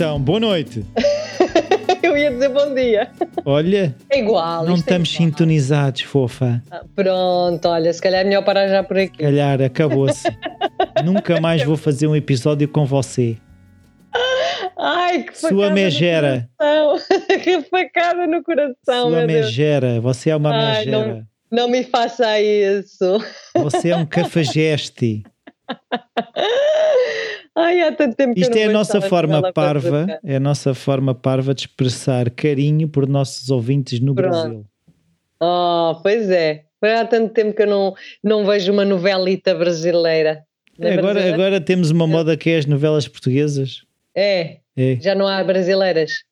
Então, boa noite. Eu ia dizer bom dia. Olha, É igual. não é estamos igual. sintonizados, fofa. Ah, Pronto, olha, se calhar é melhor parar já por aqui. Calhar, acabou-se. Nunca mais vou fazer um episódio com você. Ai, que facada Sua megera. que facada no coração, Sua megera, você é uma Ai, megera. Não me faça isso. Você é um cafajeste. Ai, há tanto tempo que Isto eu é a não nossa forma parva, para é a nossa forma parva de expressar carinho por nossos ouvintes no Pronto. Brasil. Oh, pois é. Há tanto tempo que eu não, não vejo uma novelita brasileira. Não é Agora, brasileira? agora temos uma moda que é as novelas portuguesas. É, É. já não há brasileiras.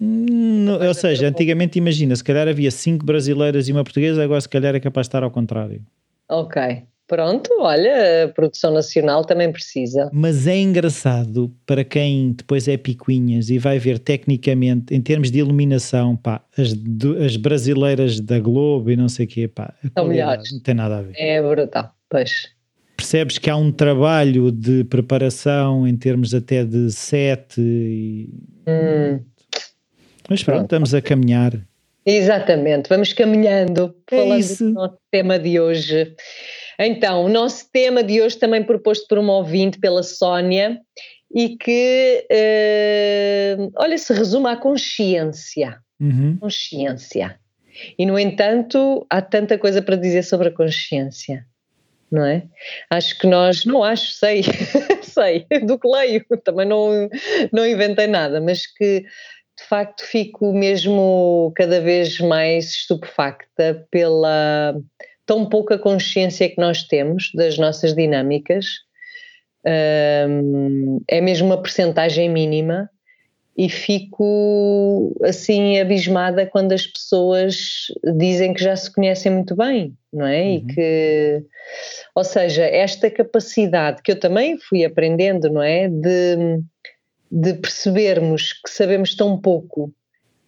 Hum, não- ou seja, antigamente imagina, se calhar havia cinco brasileiras e uma portuguesa, agora se calhar é capaz de estar ao contrário. Ok. Pronto, olha, a produção nacional também precisa. Mas é engraçado para quem depois é picuinhas e vai ver tecnicamente, em termos de iluminação, pá, as, do- as brasileiras da Globo e não sei o quê, pá, São melhores. não tem nada a ver. É brutal, pois. Percebes que há um trabalho de preparação em termos até de set e... Hum, Mas pronto, Pronto. estamos a caminhar. exatamente, vamos caminhando, É falando isso. do nosso tema de hoje. Então, o nosso tema de hoje também proposto por uma ouvinte, pela Sónia, e que, eh, olha, se resume à consciência. Uhum. Consciência. E, no entanto, há tanta coisa para dizer sobre a consciência, não é? Acho que nós, não acho, sei, sei, do que leio, também não, não inventei nada, mas que de facto fico mesmo cada vez mais estupefacta pela tão pouca consciência que nós temos das nossas dinâmicas. É mesmo uma percentagem mínima e fico assim abismada quando as pessoas dizem que já se conhecem muito bem, não é? Uhum. E que, ou seja, esta capacidade que eu também fui aprendendo, não é? De, de percebermos que sabemos tão pouco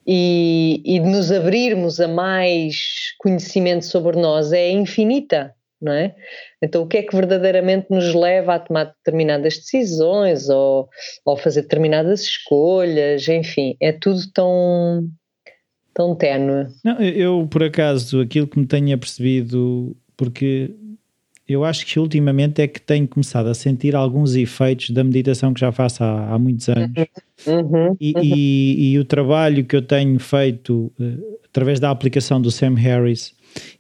e, e de nos abrirmos a mais conhecimento sobre nós é infinita, não é? Então, o que é que verdadeiramente nos leva a tomar determinadas decisões ou, ou fazer determinadas escolhas, enfim, é tudo tão, tão ténue. Não, eu, por acaso, aquilo que me tenho apercebido, porque eu acho que ultimamente é que tenho começado a sentir alguns efeitos da meditação que já faço há, há muitos anos. Uhum, E, e- e o trabalho que eu tenho feito eh, através da aplicação do Sam Harris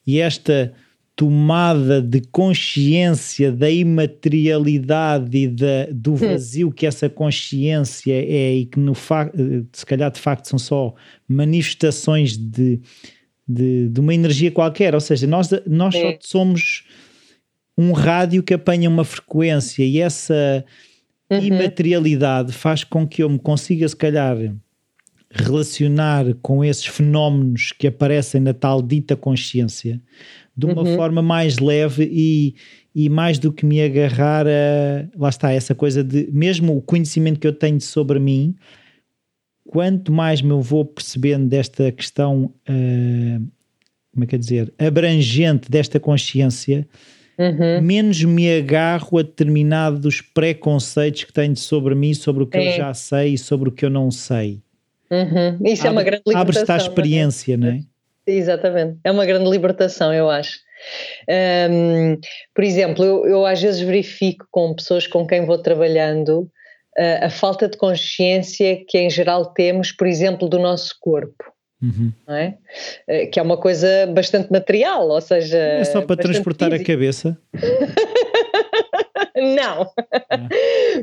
e esta tomada de consciência da imaterialidade e da, do vazio que essa consciência é e que no eh, se calhar de facto são só manifestações de, de, de uma energia qualquer, ou seja, nós, nós só somos um rádio que apanha uma frequência e essa uhum. imaterialidade faz com que eu me consiga, se calhar, relacionar com esses fenómenos que aparecem na tal dita consciência de uma Uhum. forma mais leve e, e mais do que me agarrar a. Lá está, essa coisa de. Mesmo o conhecimento que eu tenho sobre mim, quanto mais me eu vou percebendo desta questão. ah, como é que é dizer? Abrangente desta consciência, Uhum. menos me agarro a determinados preconceitos que tenho sobre mim, sobre o que eu É. já sei e sobre o que eu não sei. Uhum. Isso é uma grande libertação. Abre-te à é? experiência, não é? Exatamente, é uma grande libertação, eu acho. Hum, por exemplo, eu, eu às vezes verifico com pessoas com quem vou trabalhando ah, a falta de consciência que em geral temos, por exemplo, do nosso corpo. Uhum. Não é? Eh, Que é uma coisa bastante material, ou seja. É só para transportar a física. cabeça. Não,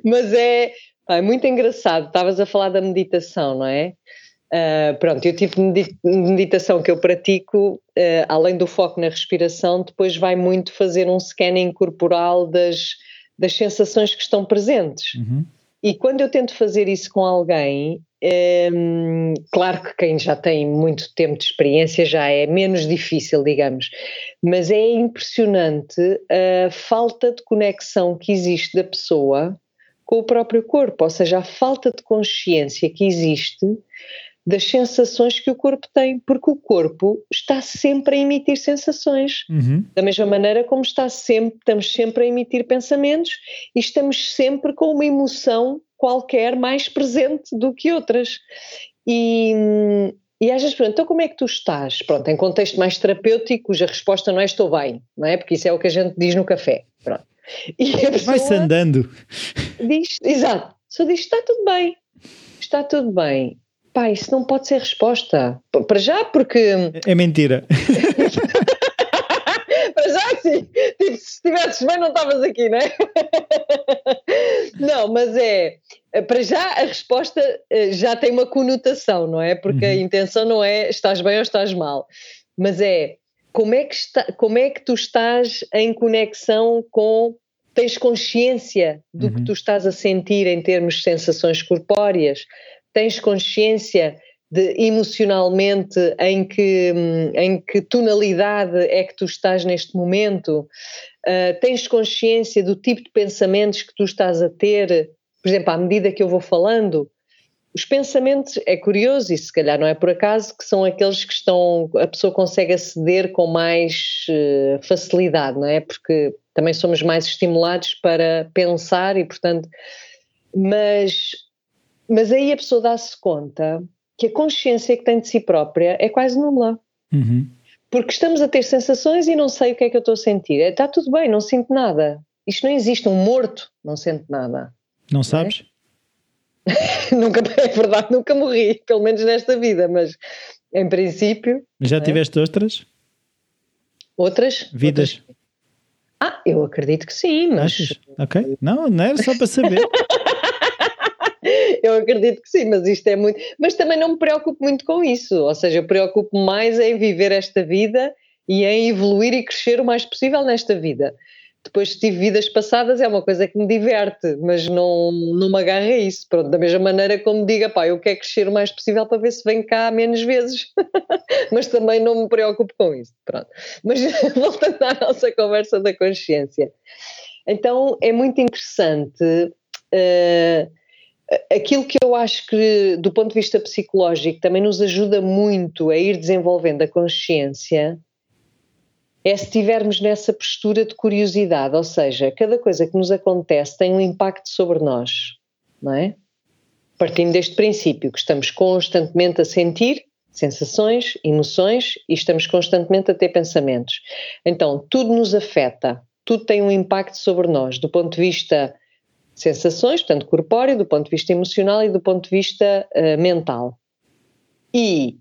mas é, é muito engraçado. Estavas a falar da meditação, não é? Ah, pronto, e o tipo de medi- meditação que eu pratico, ah, além do foco na respiração, depois vai muito fazer um scanning corporal das, das sensações que estão presentes. Uhum. E quando eu tento fazer isso com alguém, hum, claro que quem já tem muito tempo de experiência já é menos difícil, digamos, mas é impressionante a falta de conexão que existe da pessoa com o próprio corpo, ou seja, a falta de consciência que existe das sensações que o corpo tem, porque o corpo está sempre a emitir sensações. Uhum. Da mesma maneira como está sempre, estamos sempre a emitir pensamentos e estamos sempre com uma emoção qualquer mais presente do que outras. E, e às vezes perguntam, então como é que tu estás? Pronto, em contexto mais terapêutico, cuja resposta não é estou bem, não é? Porque isso é o que a gente diz no café. Pronto. Vai-se andando. Diz, exato, só diz, está tudo bem, está tudo bem. Pá, isso não pode ser resposta. Para já, porque. É mentira. Para já, sim. Se estivesses bem, não estavas aqui, não é? Não, mas é. Para já, a resposta eh, já tem uma conotação, não é? Porque uhum. a intenção não é estás bem ou estás mal. Mas é como é que, está, como é que tu estás em conexão com. Tens consciência do uhum. que tu estás a sentir em termos de sensações corpóreas? tens consciência de emocionalmente em que, em que tonalidade é que tu estás neste momento, uh, tens consciência do tipo de pensamentos que tu estás a ter, por exemplo, à medida que eu vou falando, os pensamentos, é curioso e se calhar não é por acaso, que são aqueles que estão, a pessoa consegue aceder com mais uh, facilidade, não é? Porque também somos mais estimulados para pensar e, portanto, mas mas aí a pessoa dá-se conta que a consciência que tem de si própria é quase nula. Uhum. Porque estamos a ter sensações e não sei o que é que eu estou a sentir. Está tudo bem, não sinto nada. Isto não existe. Um morto não sente nada. Não sabes? É? nunca, é verdade, nunca morri, pelo menos nesta vida, mas em princípio. Já é? tiveste outras? Outras? Vidas? Outras? Ah, eu acredito que sim, mas. Achas? Ok. Não, não era só para saber. eu acredito que sim, mas isto é muito. Mas também não me preocupo muito com isso, ou seja, eu preocupo mais em viver esta vida e em evoluir e crescer o mais possível nesta vida. Depois, tive vidas passadas, é uma coisa que me diverte, mas não, não me agarra a isso. Pronto, da mesma maneira como diga, pá, eu quero crescer o mais possível para ver se vem cá menos vezes, mas também não me preocupo com isso. Pronto. Mas voltando à nossa conversa da consciência. Então, é muito interessante. Uh, aquilo que eu acho que, do ponto de vista psicológico, também nos ajuda muito a ir desenvolvendo a consciência é se estivermos nessa postura de curiosidade, ou seja, cada coisa que nos acontece tem um impacto sobre nós, não é? Partindo deste princípio que estamos constantemente a sentir sensações, emoções e estamos constantemente a ter pensamentos. Então, tudo nos afeta, tudo tem um impacto sobre nós, do ponto de vista sensações, portanto, corpóreo, do ponto de vista emocional e do ponto de vista uh, mental. E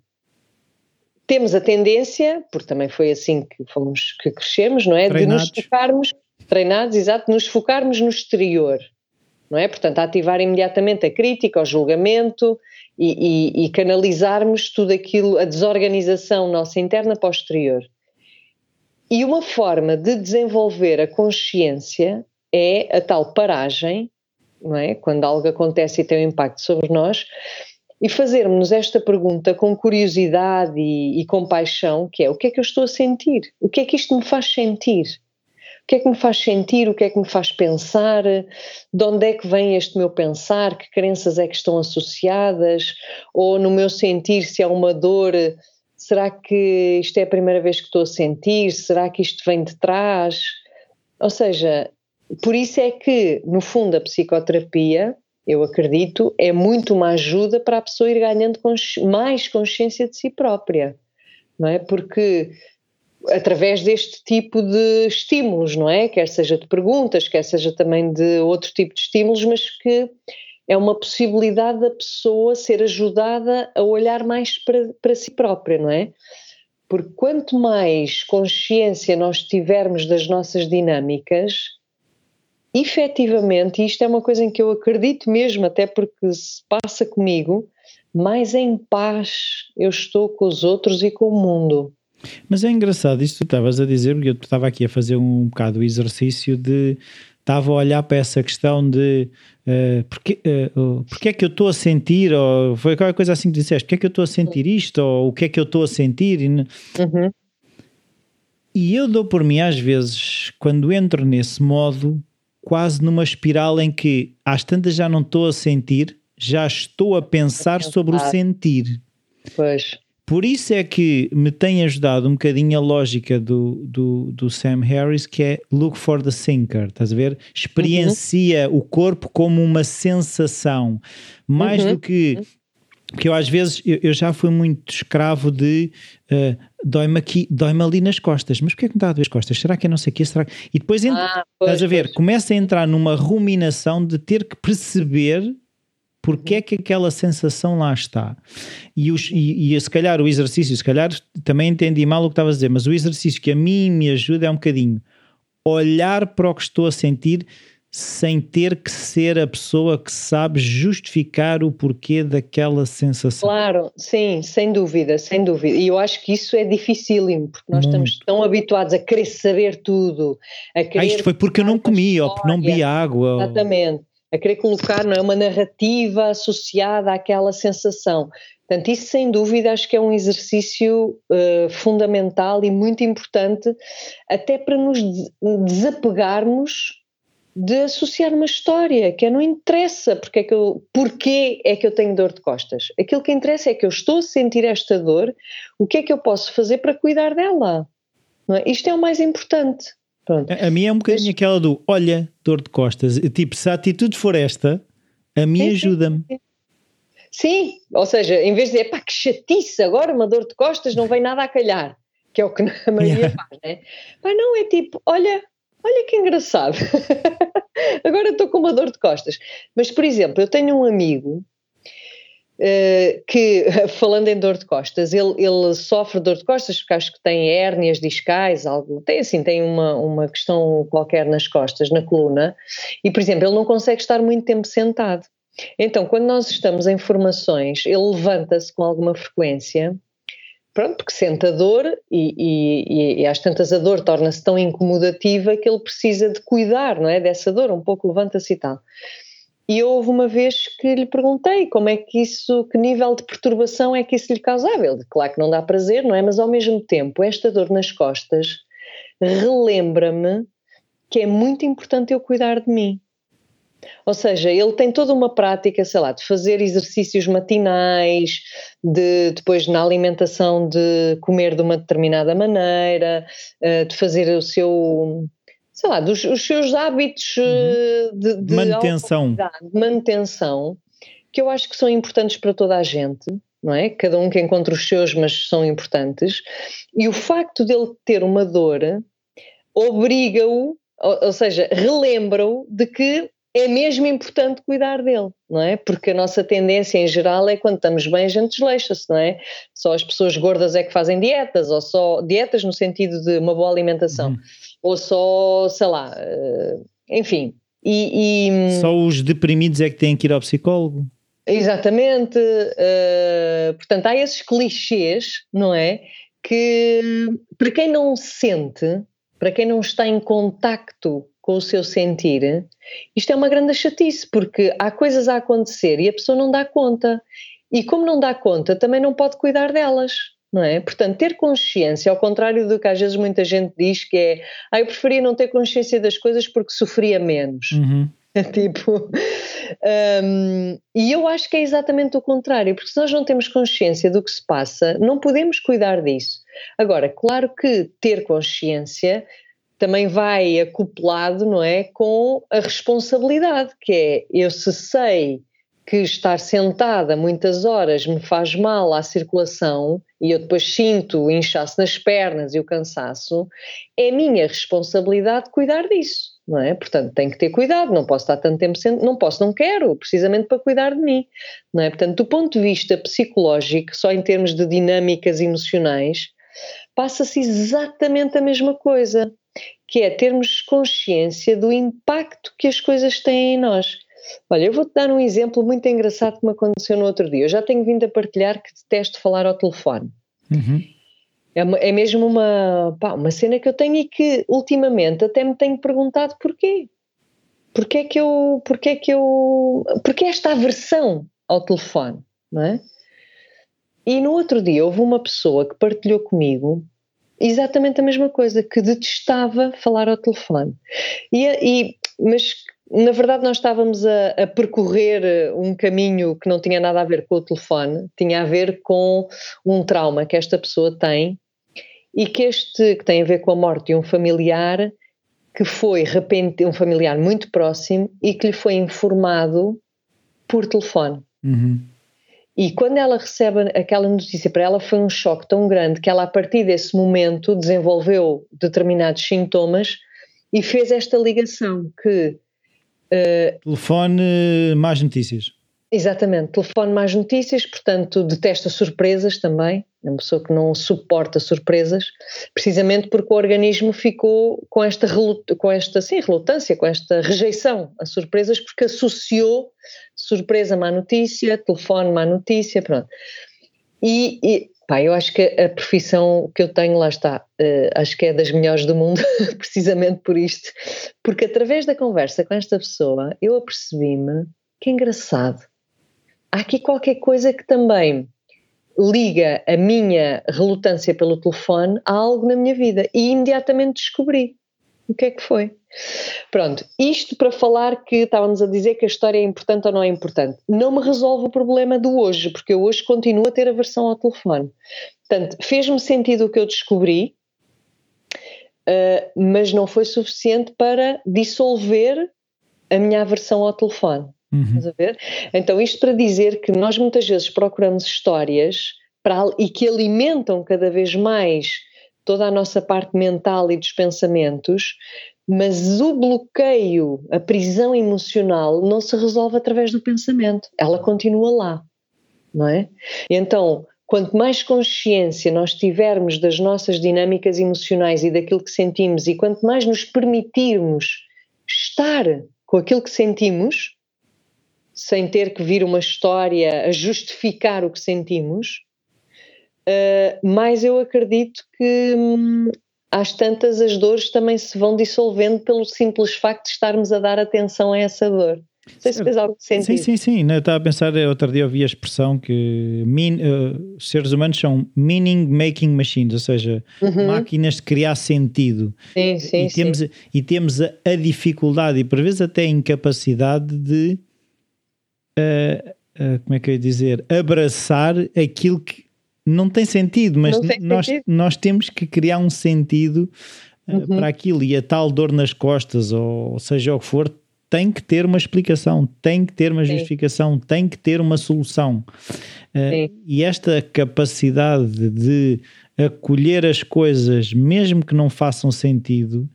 temos a tendência, porque também foi assim que fomos que crescemos, não é? Treinados. De nos focarmos, treinados, exato, de nos focarmos no exterior, não é? Portanto, ativar imediatamente a crítica, o julgamento e, e, e canalizarmos tudo aquilo, a desorganização nossa interna para o exterior. E uma forma de desenvolver a consciência é a tal paragem, não é? Quando algo acontece e tem um impacto sobre nós, e fazermos esta pergunta com curiosidade e, e compaixão, que é o que é que eu estou a sentir? O que é que isto me faz sentir? O que é que me faz sentir? O que é que me faz pensar? De onde é que vem este meu pensar? Que crenças é que estão associadas? Ou no meu sentir, se há uma dor, será que isto é a primeira vez que estou a sentir? Será que isto vem de trás? Ou seja, por isso é que, no fundo, a psicoterapia, eu acredito, é muito uma ajuda para a pessoa ir ganhando consci mais consciência de si própria, não é? Porque através deste tipo de estímulos, não é? Quer seja de perguntas, quer seja também de outro tipo de estímulos, mas que é uma possibilidade da pessoa ser ajudada a olhar mais para, para si própria, não é? Porque quanto mais consciência nós tivermos das nossas dinâmicas, efetivamente, e isto é uma coisa em que eu acredito mesmo, até porque se passa comigo, mais em paz eu estou com os outros e com o mundo. Mas é engraçado isto que tu estavas a dizer, porque eu estava aqui a fazer um bocado o exercício de. Estava a olhar para essa questão de uh, porque, uh, porque é que eu estou a sentir, ou foi qualquer coisa assim que disseste, porque é que eu estou a sentir isto, ou o que é que eu estou a sentir. Uhum. e eu dou por mim, às vezes, quando entro nesse modo, quase numa espiral em que às tantas já não estou a sentir, já estou a pensar sobre o sentir. Pois. por isso é que me tem ajudado um bocadinho a lógica do, do, do Sam Harris, que é look for the sinker, estás a ver? Experiencia uhum. o corpo como uma sensação, mais uhum. do que que eu às vezes eu, eu, já fui muito escravo de uh, dói-me aqui, dói-me ali nas costas, mas porquê é que me dá a doer as costas? Será que é não sei o quê? Será que... E depois ah, pois, estás a ver, pois. começa a entrar numa ruminação de ter que perceber porque é que aquela sensação lá está. E, os, e, e se calhar o exercício, se calhar também entendi mal o que estavas a dizer, mas o exercício que a mim me ajuda é um bocadinho olhar para o que estou a sentir sem ter que ser a pessoa que sabe justificar o porquê daquela sensação. Claro, sim, sem dúvida, sem dúvida. E eu acho que isso é dificílimo, porque nós Muito. estamos tão habituados a querer saber tudo. A querer ah, isto foi porque eu não comi ou porque não bebi água. Exatamente a querer colocar não é, uma narrativa associada àquela sensação. Portanto, isso sem dúvida acho que é um exercício uh, fundamental e muito importante, até para nos desapegarmos de associar uma história, que é, não interessa porque é que eu, porquê é que eu tenho dor de costas. Aquilo que interessa é que eu estou a sentir esta dor, o que é que eu posso fazer para cuidar dela? É? Isto é o mais importante. Pronto. A, a mim é um bocadinho Mas... aquela do olha, dor de costas. Tipo, se a atitude for esta, a mim ajuda-me. Sim, ou seja, em vez de dizer, pá, que chatice, agora uma dor de costas não vem nada a calhar, que é o que a maioria yeah. faz, né? Pá, não, é tipo, olha, olha que engraçado, agora estou com uma dor de costas. Mas, por exemplo, eu tenho um amigo Uh, que, falando em dor de costas, ele, ele sofre dor de costas porque acho que tem hérnias discais, algo, tem assim, tem uma, uma questão qualquer nas costas, na coluna, e, por exemplo, ele não consegue estar muito tempo sentado. Então, quando nós estamos em formações, ele levanta-se com alguma frequência, pronto, porque sente a dor e, e, e às tantas a dor torna-se tão incomodativa que ele precisa de cuidar, não é, dessa dor, um pouco levanta-se e tal. E houve uma vez que lhe perguntei como é que isso, que nível de perturbação é que isso lhe causava. Ele, claro que não dá prazer, não é? Mas ao mesmo tempo, esta dor nas costas relembra-me que é muito importante eu cuidar de mim. Ou seja, ele tem toda uma prática, sei lá, de fazer exercícios matinais, de depois na alimentação de comer de uma determinada maneira, eh, de fazer o seu sei lá, dos os seus hábitos uhum. Eh, de, de manutenção. de manutenção, que eu acho que são importantes para toda a gente, não é? Cada um que encontra os seus, mas são importantes. E o facto dele ter uma dor obriga-o, ou, ou seja, relembra-o de que é mesmo importante cuidar dele, não é? Porque a nossa tendência em geral é quando estamos bem a gente desleixa-se, não é? Só as pessoas gordas é que fazem dietas, ou só dietas no sentido de uma boa alimentação. Uhum ou só, sei lá, eh, enfim. E, e, só os deprimidos é que têm que ir ao psicólogo? Exatamente. Uh, portanto, há esses clichês, não é? Que para quem não sente, para quem não está em contacto com o seu sentir, isto é uma grande chatice, porque há coisas a acontecer e a pessoa não dá conta. E como não dá conta, também não pode cuidar delas não é? Portanto, ter consciência, ao contrário do que às vezes muita gente diz que é, ah, eu preferia não ter consciência das coisas porque sofria menos. Uhum. tipo, um, e eu acho que é exatamente o contrário, porque se nós não temos consciência do que se passa, não podemos cuidar disso. Agora, claro que ter consciência também vai acoplado, não é, com a responsabilidade, que é eu se sei que estar sentada muitas horas me faz mal à circulação e eu depois sinto o inchaço nas pernas e o cansaço, é minha responsabilidade cuidar disso, não é? Portanto, tenho que ter cuidado, não posso estar tanto tempo sentado, não posso, não quero, precisamente para cuidar de mim, não é? Portanto, do ponto de vista psicológico, só em termos de dinâmicas emocionais, passa-se exatamente a mesma coisa, que é termos consciência do impacto que as coisas têm em nós Olha, eu vou-te dar um exemplo muito engraçado que me aconteceu no outro dia. Eu já tenho vindo a partilhar que detesto falar ao telefone. Uhum. É, é, mesmo uma, pá, uma cena que eu tenho e que ultimamente até me tenho perguntado porquê. Porquê é que eu, porquê é que eu, porquê esta aversão ao telefone, não é? E no outro dia houve uma pessoa que partilhou comigo exatamente a mesma coisa, que detestava falar ao telefone. E, e, mas na verdade, nós estávamos a, a, percorrer um caminho que não tinha nada a ver com o telefone, tinha a ver com um trauma que esta pessoa tem e que este que tem a ver com a morte de um familiar que foi repente um familiar muito próximo e que lhe foi informado por telefone. Uhum. E quando ela recebe aquela notícia, para ela foi um choque tão grande que ela, a partir desse momento, desenvolveu determinados sintomas e fez esta ligação que. Uh, telefone mais notícias. Exatamente, telefone mais notícias, portanto, detesta surpresas também, uma pessoa que não suporta surpresas, precisamente porque o organismo ficou com esta, com esta sim, relutância, com esta rejeição a surpresas, porque associou surpresa má notícia, telefone má notícia, pronto. E, e pá, eu acho que a profissão que eu tenho, lá está, uh, acho que é das melhores do mundo, precisamente por isto, porque através da conversa com esta pessoa eu apercebi-me que é engraçado há aqui qualquer coisa que também liga a minha relutância pelo telefone a algo na minha vida e imediatamente descobri o que é que foi. Pronto, isto para falar que estávamos a dizer que a história é importante ou não é importante. Não me resolve o problema do hoje, porque eu hoje continuo a ter aversão ao telefone. Portanto, fez-me sentido o que eu descobri, uh, mas não foi suficiente para dissolver a minha aversão ao telefone. Uhum. Estás a ver? Então, isto para dizer que nós muitas vezes procuramos histórias para, e que alimentam cada vez mais toda a nossa parte mental e dos pensamentos, mas o bloqueio, a prisão emocional, não se resolve através do pensamento, ela continua lá, não é? Então, quanto mais consciência nós tivermos das nossas dinâmicas emocionais e daquilo que sentimos, e quanto mais nos permitirmos estar com aquilo que sentimos, sem ter que vir uma história a justificar o que sentimos, uh, mais eu acredito que hum, às tantas as dores também se vão dissolvendo pelo simples facto de estarmos a dar atenção a essa dor. Não sei se fez algo sentido. Sim, sim, sim. Eu estava a pensar, outro dia ouvi a expressão que min, uh, seres humanos são meaning making machines, ou seja, uhum. máquinas de criar sentido. Sim, sim, e temos, sim. E temos a, a, dificuldade e por vezes até a incapacidade de uh, como é que eu ia dizer, abraçar aquilo que não tem sentido, mas tem nós, sentido. nós temos que criar um sentido uh, uhum. para aquilo e a tal dor nas costas, ou seja o que for, tem que ter uma explicação, tem que ter uma Sim. justificação, tem que ter uma solução. Uh, e esta capacidade de acolher as coisas, mesmo que não façam sentido,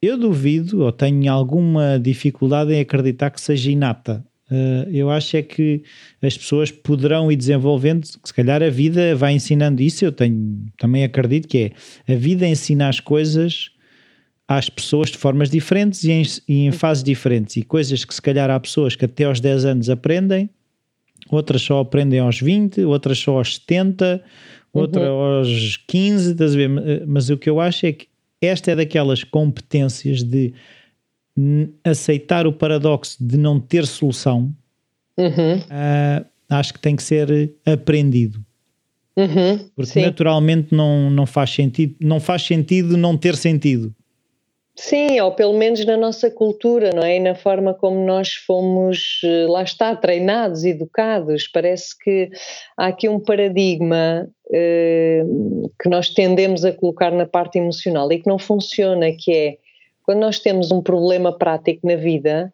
eu duvido ou tenho alguma dificuldade em acreditar que seja inata. Uh, eu acho é que as pessoas poderão ir desenvolvendo, se calhar a vida vai ensinando isso, eu tenho, também acredito que é, a vida ensina as coisas às pessoas de formas diferentes e em, e em fases diferentes, e coisas que se calhar há pessoas que até aos 10 anos aprendem, outras só aprendem aos 20, outras só aos 70, outras uhum. aos 15, estás a ver? Mas o que eu acho é que esta é daquelas competências de aceitar o paradoxo de não ter solução, uhum. uh, acho que tem que ser aprendido. Uhum, Porque sim. naturalmente não, não faz sentido, não faz sentido não ter sentido. Sim, ou pelo menos na nossa cultura, não é? E na forma como nós fomos, eh, lá está, treinados, educados. Parece que há aqui um paradigma eh, que nós tendemos a colocar na parte emocional e que não funciona, que é quando nós temos um problema prático na vida,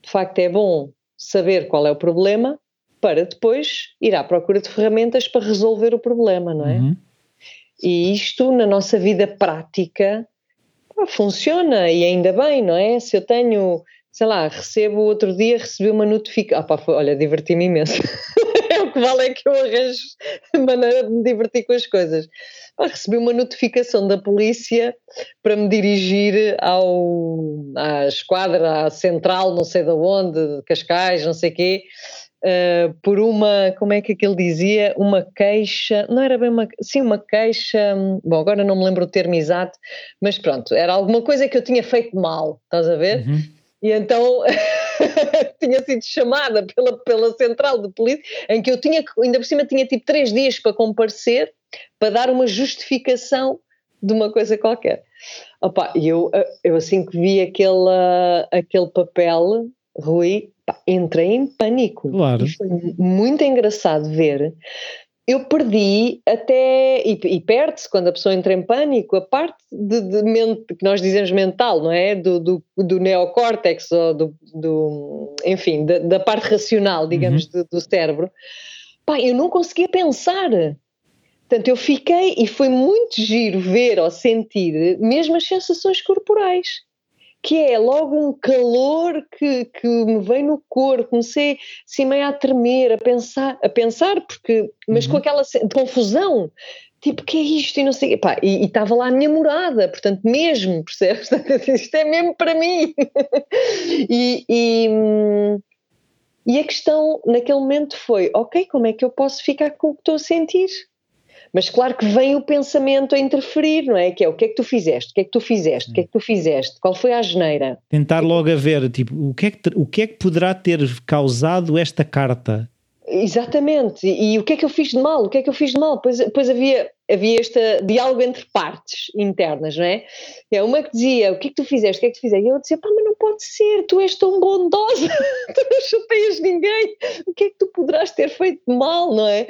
de facto é bom saber qual é o problema para depois ir à procura de ferramentas para resolver o problema, não é? Uhum. E isto na nossa vida prática pá, funciona e ainda bem, não é? Se eu tenho, sei lá, recebo outro dia, recebi uma notificação, ah, pá, olha, diverti-me imenso. que vale é que eu arranjo maneira de me divertir com as coisas ah, recebi uma notificação da polícia para me dirigir ao, à esquadra à central, não sei de onde, Cascais, não sei o quê, uh, por uma, como é que aquilo dizia, uma queixa, não era bem uma, sim, uma queixa, bom, agora não me lembro o termo exato, mas pronto, era alguma coisa que eu tinha feito mal, estás a ver? Uhum. E então tinha sido chamada pela, pela central de polícia, em que eu tinha, ainda por cima tinha tipo três dias para comparecer, para dar uma justificação de uma coisa qualquer. Opa, eu, eu assim que vi aquele, aquele papel, Rui, pá, entrei em pânico. Claro. E foi muito engraçado ver. Eu perdi até, e, e perde-se quando a pessoa entra em pânico, a parte de, de mente, que nós dizemos mental, não é? Do, do, do neocórtex, ou do, do enfim, da, da, parte racional, digamos, uhum. do, do cérebro. Pá, eu não conseguia pensar. Portanto, eu fiquei, e foi muito giro ver ou sentir mesmo as sensações corporais, que é logo um calor que, que me vem no corpo, comecei assim meio a tremer, a pensar, a pensar, porque, mas uhum. com aquela confusão, tipo, que é isto? E não sei, pá, e estava lá a minha morada, portanto, mesmo, percebes? isto é mesmo para mim. e, e, e a questão naquele momento foi: ok, como é que eu posso ficar com o que estou a sentir? Mas claro que vem o pensamento a interferir, não é? Que é o que é que tu fizeste, o que é que tu fizeste, o que é que tu fizeste, qual foi a geneira? Tentar logo a ver, tipo, o que, é que, o que é que poderá ter causado esta carta? Exatamente, e, e, o que é que eu fiz de mal? O que é que eu fiz de mal? Pois, pois havia, havia este diálogo entre partes internas, não é? É uma que dizia: O que é que tu fizeste? O que é que tu fizeste? E eu dizia: Pá, mas não pode ser, tu és tão bondosa, tu não chuteias ninguém, o que é que tu poderás ter feito de mal, não é?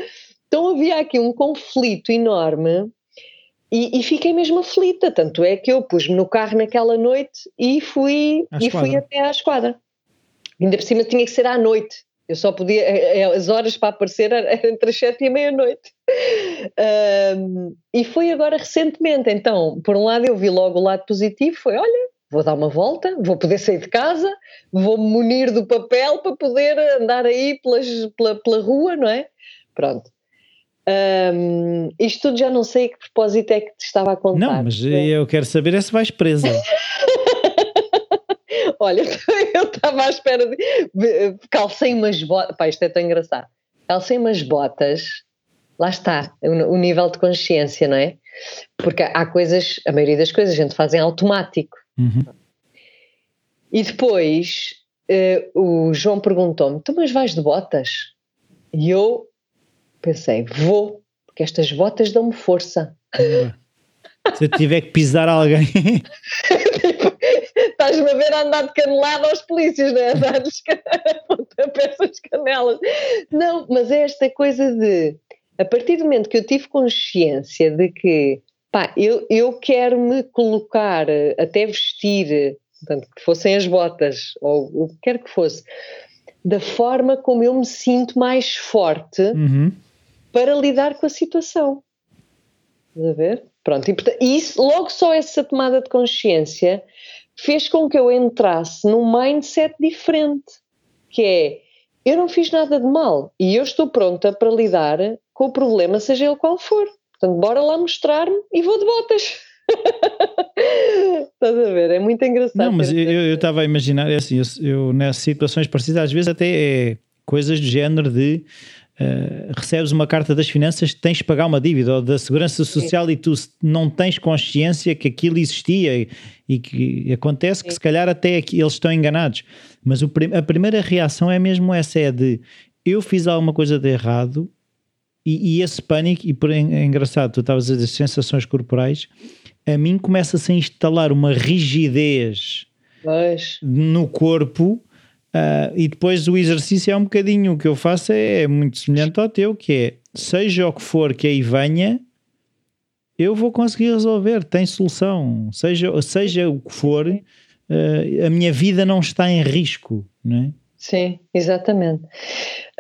Então havia aqui um conflito enorme e, e, fiquei mesmo aflita, tanto é que eu pus-me no carro naquela noite e fui, e fui até à esquadra. Ainda por cima tinha que ser à noite, eu só podia, eh, eh, as horas para aparecer eram entre as sete e meia-noite. Um, e foi agora recentemente, então, por um lado eu vi logo o lado positivo, foi, olha, vou dar uma volta, vou poder sair de casa, vou me munir do papel para poder andar aí pelas, pela, pela rua, não é? Pronto. Um, isto tudo já não sei que propósito é que te estava a contar. Não, mas é? eu quero saber é se vais presa. Olha, eu estava à espera de. Calcei umas botas. Pá, isto é tão engraçado. Calcei umas botas. Lá está, o, nível de consciência, não é? Porque há coisas, a maioria das coisas a gente faz em automático. Uhum. E depois uh, o João perguntou-me: Tu, mas vais de botas? E eu pensei, vou, porque estas botas dão-me força. Se eu tiver que pisar alguém. Estás-me a ver a andar de canelada aos polícias, não é? Andar de peças canelas. Não, mas é esta coisa de, a partir do momento que eu tive consciência de que, pá, eu, eu quero me colocar, até vestir, portanto, que fossem as botas, ou o que quer que fosse, da forma como eu me sinto mais forte. Uhum para lidar com a situação. Estás a ver? Pronto, e, portanto, isso, logo só essa tomada de consciência fez com que eu entrasse num mindset diferente, que é, eu não fiz nada de mal e eu estou pronta para lidar com o problema, seja ele qual for. Portanto, bora lá mostrar-me e vou de botas. Estás a ver? É muito engraçado. Não, mas eu estava a imaginar, é assim, eu, eu nessas situações parecidas, às vezes até é coisas do género de uh, recebes uma carta das finanças, tens de pagar uma dívida ou da segurança social Sim. e tu não tens consciência que aquilo existia e, que acontece Sim. que se calhar até aqui eles estão enganados. Mas o, a primeira reação é mesmo essa: é de eu fiz alguma coisa de errado e, e esse pânico, e por, é engraçado, tu estavas a dizer sensações corporais, a mim começa-se a instalar uma rigidez Mas... no corpo Uh, e depois o exercício é um bocadinho, o que eu faço é, é, muito semelhante ao teu, que é, seja o que for que aí venha, eu vou conseguir resolver, tem solução, seja, seja o que for, uh, a minha vida não está em risco, não é? Sim, exatamente.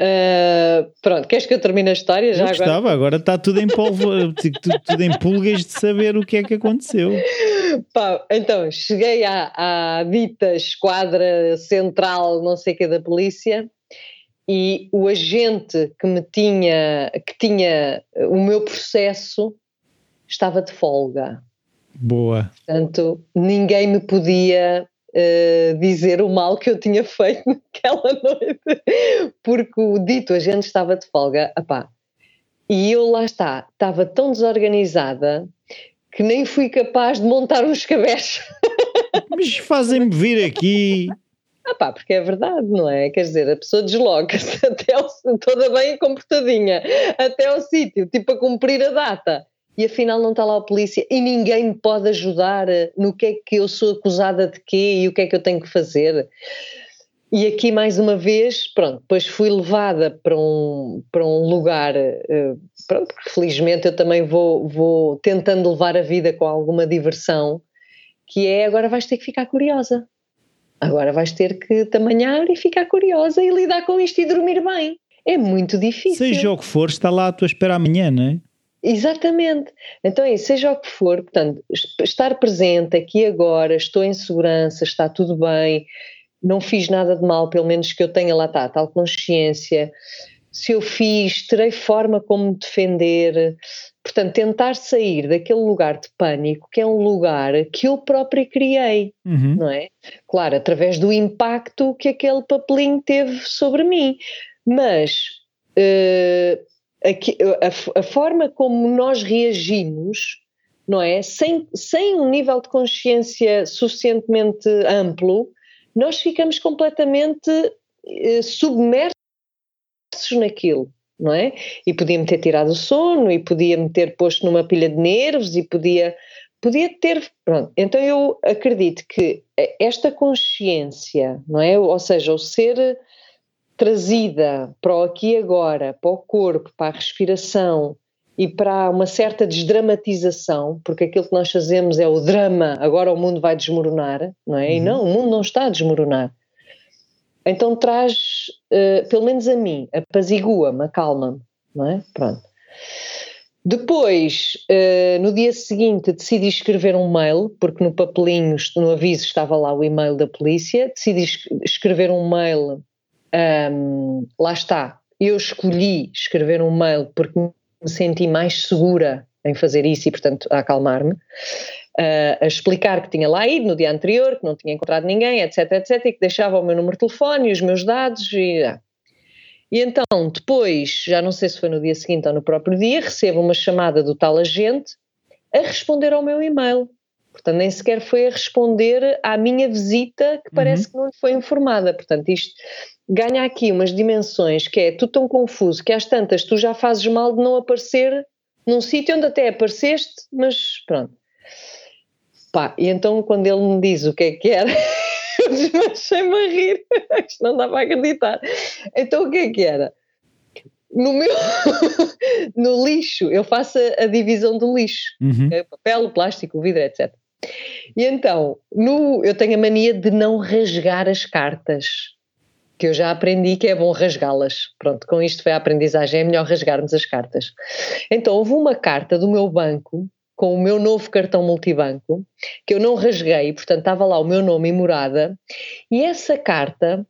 Uh, pronto, queres que eu termine a história já? Eu gostava, agora, agora está tudo em polvo, tudo, tudo, em pulgas de saber o que é que aconteceu. Pá, então, cheguei à, à dita esquadra central, não sei o que, da polícia, e o agente que me tinha, que tinha o meu processo estava de folga. Boa. Portanto, ninguém me podia uh, dizer o mal que eu tinha feito naquela noite, porque o dito agente estava de folga. Epá, e eu lá está, estava tão desorganizada que nem fui capaz de montar uns cabés. Mas fazem-me vir aqui. Ah pá, porque é verdade, não é? Quer dizer, a pessoa desloca-se até ao, toda bem comportadinha, até ao sítio, tipo a cumprir a data. e afinal não está lá a polícia e ninguém me pode ajudar no que é que eu sou acusada de quê e o que é que eu tenho que fazer. E aqui mais uma vez, pronto, depois fui levada para um, para um lugar, uh, pronto, porque felizmente eu também vou, vou tentando levar a vida com alguma diversão, que é agora vais ter que ficar curiosa. Agora vais ter que tamanhar e ficar curiosa e lidar com isto e dormir bem. É muito difícil. Seja o que for, está lá à tua espera amanhã, não é? Exatamente. Então é seja o que for, portanto, estar presente aqui agora, estou em segurança, está tudo bem, não fiz nada de mal, pelo menos que eu tenha lá tá, tal consciência. Se eu fiz, terei forma como me defender. Portanto, tentar sair daquele lugar de pânico, que é um lugar que eu própria criei, uhum. não é? Claro, através do impacto que aquele papelinho teve sobre mim. Mas uh, a, a, forma como nós reagimos, não é? Sem, sem um nível de consciência suficientemente amplo, nós ficamos completamente eh, submersos naquilo, não é? E podia-me ter tirado o sono, e podia-me ter posto numa pilha de nervos, e podia, podia ter. Pronto. Então eu acredito que esta consciência, não é? Ou seja, o ser trazida para o aqui e agora, para o corpo, para a respiração, e para uma certa desdramatização, porque aquilo que nós fazemos é o drama, agora o mundo vai desmoronar, não é? Uhum. E não, o mundo não está a desmoronar. Então traz, uh, pelo menos a mim, apazigua-me, acalma-me, não é? Pronto. Depois, uh, no dia seguinte, decidi escrever um mail, porque no papelinho, no aviso, estava lá o e-mail da polícia. Decidi escrever um mail, um, lá está. Eu escolhi escrever um mail porque me senti mais segura em fazer isso e, portanto, a acalmar-me, uh, a explicar que tinha lá ido no dia anterior, que não tinha encontrado ninguém, etc, etc, e que deixava o meu número de telefone e os meus dados e. Ah. E então, depois, já não sei se foi no dia seguinte ou no próprio dia, recebo uma chamada do tal agente a responder ao meu e-mail. Portanto, nem sequer foi a responder à minha visita, que parece uhum. que não lhe foi informada. Portanto, isto ganha aqui umas dimensões que é tu tão confuso que às tantas tu já fazes mal de não aparecer num sítio onde até apareceste, mas pronto. Pá, e então quando ele me diz o que é que era, eu desmanchei-me a rir, isto não dá para acreditar. Então o que é que era? No meu, no lixo, eu faço a, divisão do lixo, uhum. papel, plástico, vidro, etc. E então, no, eu tenho a mania de não rasgar as cartas que eu já aprendi que é bom rasgá-las. Pronto, com isto foi a aprendizagem, é melhor rasgarmos as cartas. Então, houve uma carta do meu banco, com o meu novo cartão multibanco, que eu não rasguei, portanto estava lá o meu nome e morada, e essa carta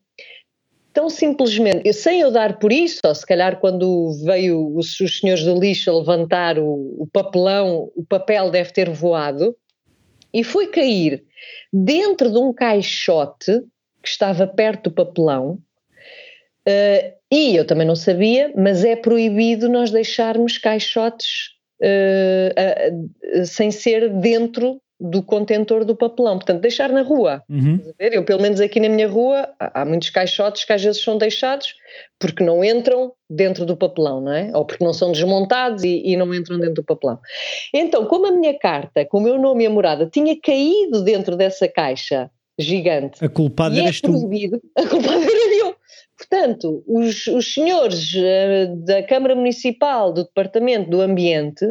tão simplesmente, sem eu dar por isso, ou se calhar quando veio os, os senhores do lixo levantar o, o, papelão, o papel deve ter voado, e foi cair dentro de um caixote que estava perto do papelão, uh, e eu também não sabia, mas é proibido nós deixarmos caixotes uh, uh, sem ser dentro do contentor do papelão, portanto deixar na rua. Uhum. Eu pelo menos aqui na minha rua há muitos caixotes que às vezes são deixados porque não entram dentro do papelão, não é? Ou porque não são desmontados e, e não entram dentro do papelão. Então, como a minha carta, com o meu nome e a morada tinha caído dentro dessa caixa gigante. A culpada eras é proibido, tu. A culpada era eu. Portanto, os, os senhores uh, da Câmara Municipal, do Departamento do Ambiente,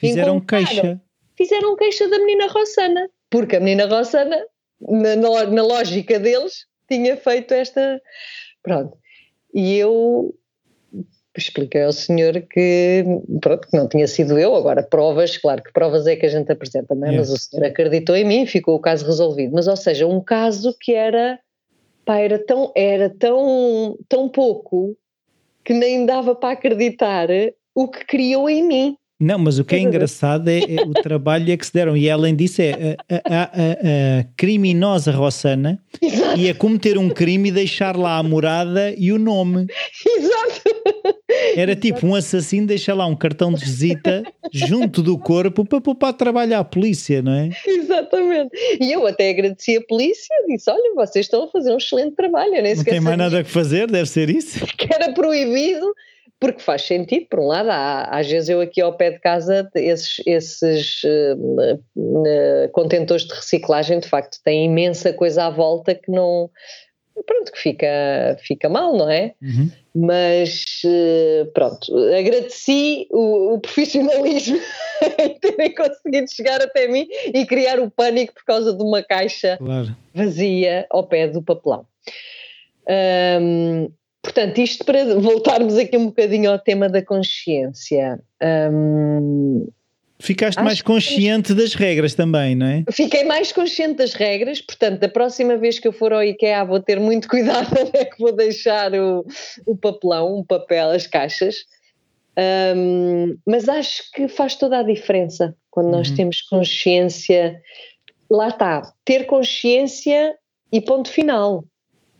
fizeram queixa. Fizeram queixa da menina Rossana, porque a menina Rossana, na, na lógica deles, tinha feito esta. Pronto. E eu expliquei ao senhor que, pronto, que não tinha sido eu, agora provas, claro que provas é que a gente apresenta, não é? mas o senhor acreditou em mim, ficou o caso resolvido, mas ou seja, um caso que era, pá, era tão, era tão, tão pouco que nem dava para acreditar o que criou em mim. Não, mas o que é engraçado é, é o trabalho que se deram, e além disso é a, a, a, a criminosa Rossana Exato. ia cometer um crime e deixar lá a morada e o nome. Exato. Era tipo um assassino deixa lá um cartão de visita junto do corpo para poupar trabalho à polícia, não é? Exatamente. E eu até agradeci a polícia, disse: Olha, vocês estão a fazer um excelente trabalho. não tem mais nada a fazer, deve ser isso. Que era proibido porque faz sentido, por um lado, há, às vezes eu aqui ao pé de casa, esses, esses uh, uh, contentores de reciclagem de facto têm imensa coisa à volta que não, pronto, que fica, fica mal, não é? Uhum. Mas uh, pronto, agradeci o, o profissionalismo em terem conseguido chegar até mim e criar o pânico por causa de uma caixa claro. vazia ao pé do papelão. Um, Portanto, isto para voltarmos aqui um bocadinho ao tema da consciência. Um, Ficaste mais consciente que... das regras também, não é? Fiquei mais consciente das regras, portanto, da próxima vez que eu for ao IKEA vou ter muito cuidado onde é que vou deixar o, o papelão, o papel, as caixas. Um, mas acho que faz toda a diferença quando nós uhum. temos consciência. Lá está, ter consciência e ponto final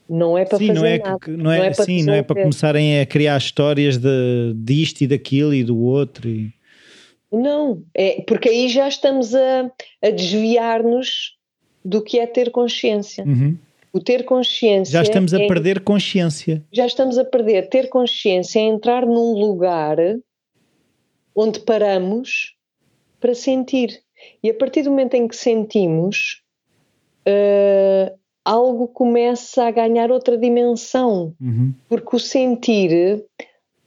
não é para sim, fazer não é nada. Que, não, é, não é para sim, não é para começarem a criar histórias de, disto e daquilo e do outro. E... Não, é porque aí já estamos a, a desviar-nos do que é ter consciência. Uhum. O ter consciência. Já estamos a é, perder consciência. Já estamos a perder. Ter consciência é entrar num lugar onde paramos para sentir. E a partir do momento em que sentimos, uh, algo começa a ganhar outra dimensão, uhum. porque o sentir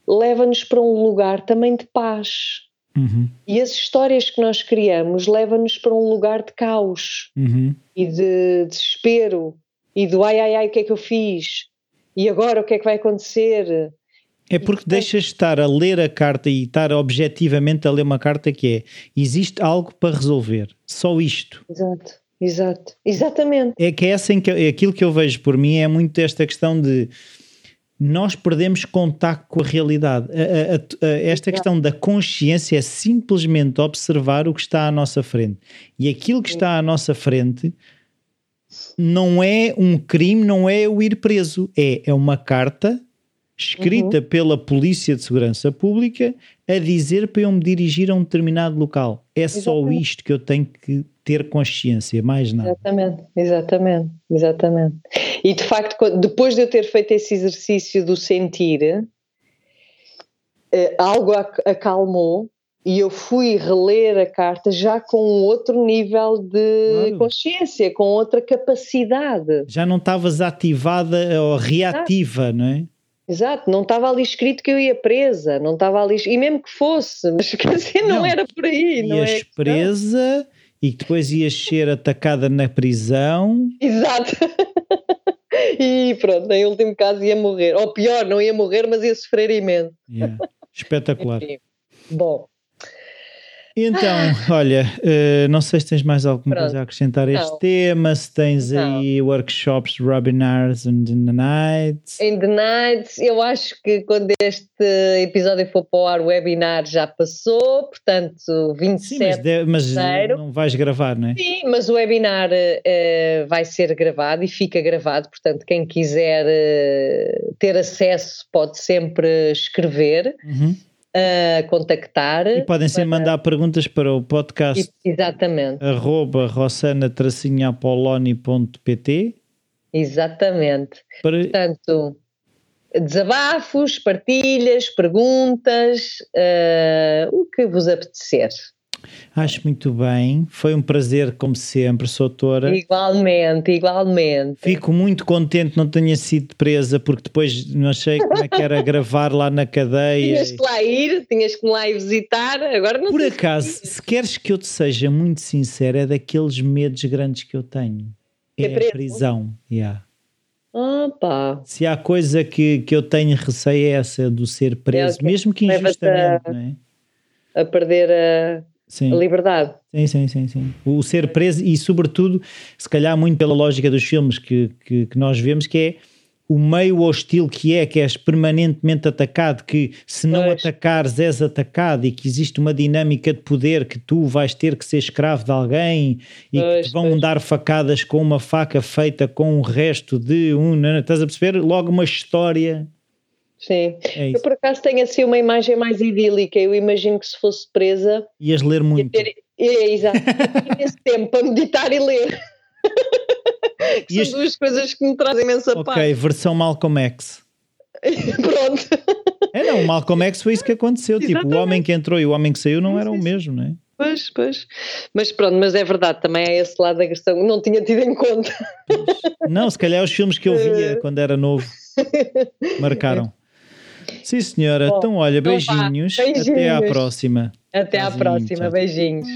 leva-nos para um lugar também de paz. Uhum. E as histórias que nós criamos levam-nos para um lugar de caos uhum. e de desespero e do ai ai ai, o que é que eu fiz? E agora o que é que vai acontecer? É porque e, deixas de estar a ler a carta e estar objetivamente a ler uma carta que é existe algo para resolver, só isto. Exato. Exato, exatamente. É que é assim que é aquilo que eu vejo por mim é muito esta questão de nós perdemos contato com a realidade. A, a, a, esta questão da consciência é simplesmente observar o que está à nossa frente. E aquilo que está à nossa frente não é um crime, não é o ir preso, é, é uma carta escrita uhum. pela Polícia de Segurança Pública a dizer para eu me dirigir a um determinado local. É Exatamente. só isto que eu tenho que ter consciência, mais nada. Exatamente, exatamente, exatamente. E de facto, depois de eu ter feito esse exercício do sentir, eh, algo acalmou e eu fui reler a carta já com um outro nível de claro. consciência, com outra capacidade. Já não estavas ativada ou reativa, não é? Exato, não estava ali escrito que eu ia presa, não estava ali, e mesmo que fosse, mas quer dizer, não, não era por aí. Ias não é presa e que depois ias ser atacada na prisão. Exato. e pronto, em último caso ia morrer. Ou pior, não ia morrer, mas ia sofrer imenso. Yeah. Espetacular. Enfim. Bom, então, olha, uh, não sei se tens mais alguma Pronto. coisa a acrescentar a este não. tema, se tens não. aí workshops, webinars in the nights. In the nights, eu acho que quando este episódio for para o ar, o webinar já passou, portanto, 27 Sim, mas, de, mas não vais gravar, não é? Sim, mas o webinar uh, vai ser gravado e fica gravado, portanto, quem quiser uh, ter acesso pode sempre escrever. Uhum a contactar. E podem sempre para... mandar perguntas para o podcast. Exatamente. Arroba rossana-apoloni.pt Exatamente. Para... Portanto, desabafos, partilhas, perguntas, uh, o que vos apetecer. Acho muito bem, foi um prazer, como sempre, sou Tora. Igualmente, igualmente. Fico muito contente não tenha sido presa, porque depois não achei como é que era gravar lá na cadeia. Tinhas que lá ir, tinhas que lá ir visitar, agora não Por acaso, se queres que eu te seja muito sincero, é daqueles medos grandes que eu tenho. É, é a prisão. Yeah. Opa. Se há coisa que, que eu tenho receio é essa do ser preso, é mesmo que injustamente, a, não é? A perder a Sim. a liberdade. Sim, sim, sim, sim. O ser preso e, sobretudo, se calhar muito pela lógica dos filmes que, que, que, nós vemos, que é o meio hostil que é, que és permanentemente atacado, que se não pois. atacares és atacado e que existe uma dinâmica de poder que tu vais ter que ser escravo de alguém e pois, que te vão pois. dar facadas com uma faca feita com o resto de um. Estás a perceber? Logo uma história Sim. É eu por acaso tenho assim uma imagem mais idílica. Eu imagino que se fosse presa. Ias ler muito. Ter... É, exato. esse tempo para meditar e ler. que e são as... duas coisas que me trazem imensa paz. Ok, versão Malcolm X. Pronto. É, não, o Malcolm X foi isso que aconteceu. Exatamente. Tipo, o homem que entrou e o homem que saiu não eram o mesmo, não é? Pois, pois. Mas pronto, mas é verdade, também é esse lado da questão. Não tinha tido em conta. Pois. Não, se calhar os filmes que eu via quando era novo marcaram. Sim, senhora. Bom, então, olha, beijinhos. beijinhos. Até à próxima. Até à próxima. Tchau. Beijinhos.